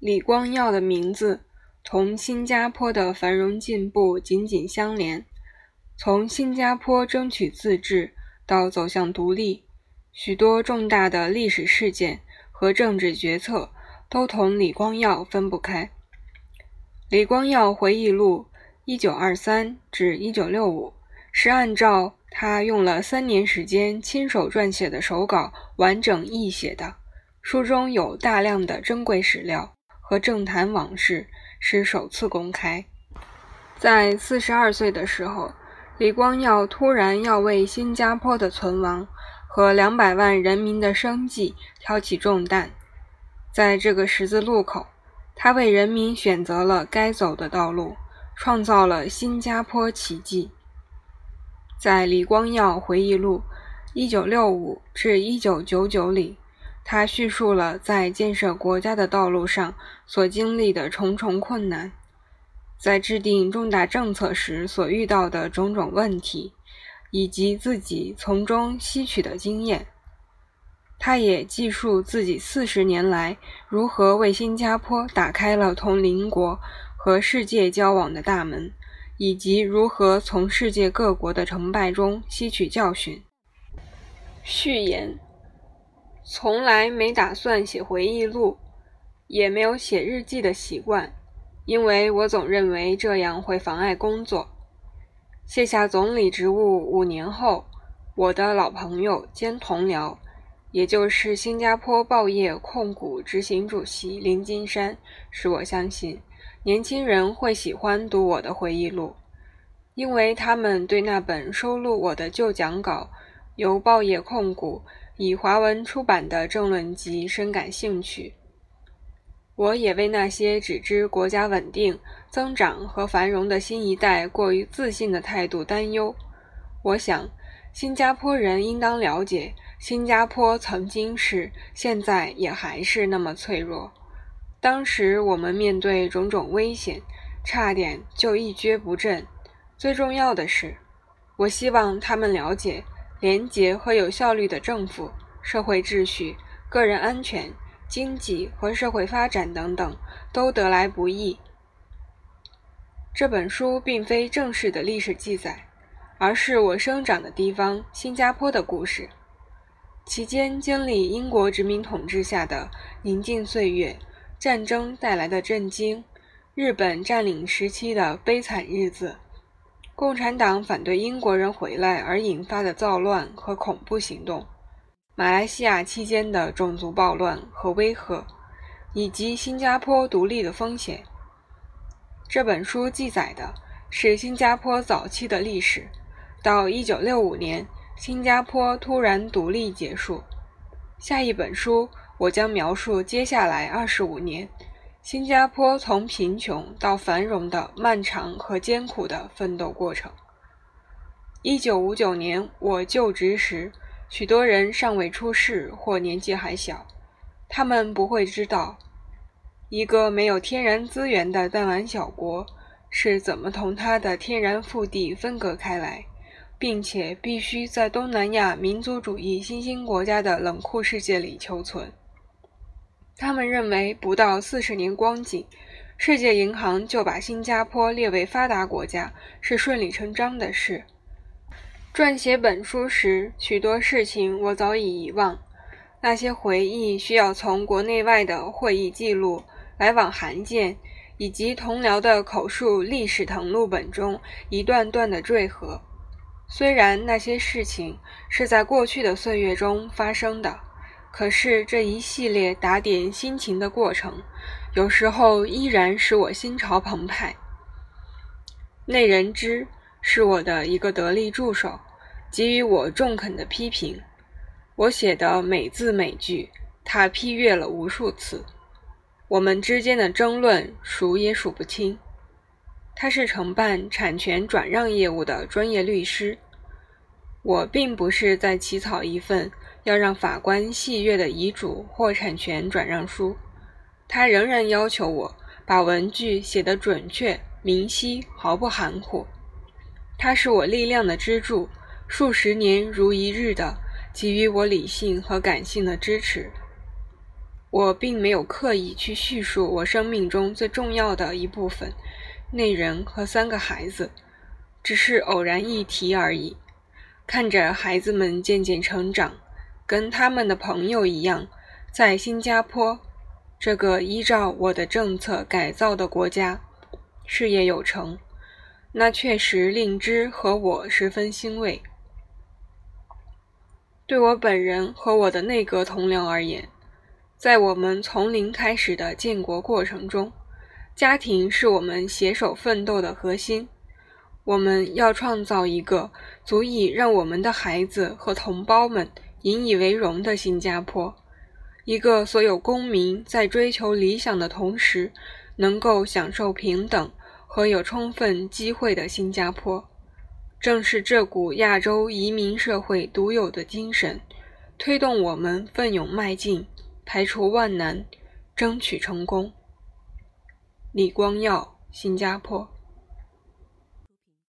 李光耀的名字同新加坡的繁荣进步紧紧相连。从新加坡争取自治到走向独立，许多重大的历史事件和政治决策都同李光耀分不开。李光耀回忆录（一九二三至一九六五）是按照他用了三年时间亲手撰写的手稿完整译写的，书中有大量的珍贵史料和政坛往事，是首次公开。在四十二岁的时候。李光耀突然要为新加坡的存亡和两百万人民的生计挑起重担，在这个十字路口，他为人民选择了该走的道路，创造了新加坡奇迹。在李光耀回忆录（一九六五至一九九九）里，他叙述了在建设国家的道路上所经历的重重困难。在制定重大政策时所遇到的种种问题，以及自己从中吸取的经验，他也记述自己四十年来如何为新加坡打开了同邻国和世界交往的大门，以及如何从世界各国的成败中吸取教训。序言：从来没打算写回忆录，也没有写日记的习惯。因为我总认为这样会妨碍工作。卸下总理职务五年后，我的老朋友兼同僚，也就是新加坡报业控股执行主席林金山，使我相信年轻人会喜欢读我的回忆录，因为他们对那本收录我的旧讲稿、由报业控股以华文出版的政论集深感兴趣。我也为那些只知国家稳定、增长和繁荣的新一代过于自信的态度担忧。我想，新加坡人应当了解，新加坡曾经是，现在也还是那么脆弱。当时我们面对种种危险，差点就一蹶不振。最重要的是，我希望他们了解，廉洁和有效率的政府、社会秩序、个人安全。经济和社会发展等等都得来不易。这本书并非正式的历史记载，而是我生长的地方新加坡的故事。期间经历英国殖民统治下的宁静岁月、战争带来的震惊、日本占领时期的悲惨日子、共产党反对英国人回来而引发的躁乱和恐怖行动。马来西亚期间的种族暴乱和威吓，以及新加坡独立的风险。这本书记载的是新加坡早期的历史，到1965年，新加坡突然独立结束。下一本书，我将描述接下来25年，新加坡从贫穷到繁荣的漫长和艰苦的奋斗过程。1959年，我就职时。许多人尚未出世或年纪还小，他们不会知道，一个没有天然资源的弹丸小国是怎么同它的天然腹地分隔开来，并且必须在东南亚民族主义新兴国家的冷酷世界里求存。他们认为，不到四十年光景，世界银行就把新加坡列为发达国家是顺理成章的事。撰写本书时，许多事情我早已遗忘。那些回忆需要从国内外的会议记录、来往函件以及同僚的口述历史誊录本中一段段的缀合。虽然那些事情是在过去的岁月中发生的，可是这一系列打点心情的过程，有时候依然使我心潮澎湃。内人之是我的一个得力助手。给予我中肯的批评，我写的每字每句，他批阅了无数次。我们之间的争论数也数不清。他是承办产权转让业务的专业律师，我并不是在起草一份要让法官细阅的遗嘱或产权转让书。他仍然要求我把文句写得准确、明晰，毫不含糊。他是我力量的支柱。数十年如一日的给予我理性和感性的支持。我并没有刻意去叙述我生命中最重要的一部分——那人和三个孩子，只是偶然一提而已。看着孩子们渐渐成长，跟他们的朋友一样，在新加坡这个依照我的政策改造的国家，事业有成，那确实令之和我十分欣慰。对我本人和我的内阁同僚而言，在我们从零开始的建国过程中，家庭是我们携手奋斗的核心。我们要创造一个足以让我们的孩子和同胞们引以为荣的新加坡，一个所有公民在追求理想的同时，能够享受平等和有充分机会的新加坡。正是这股亚洲移民社会独有的精神，推动我们奋勇迈进，排除万难，争取成功。李光耀，新加坡。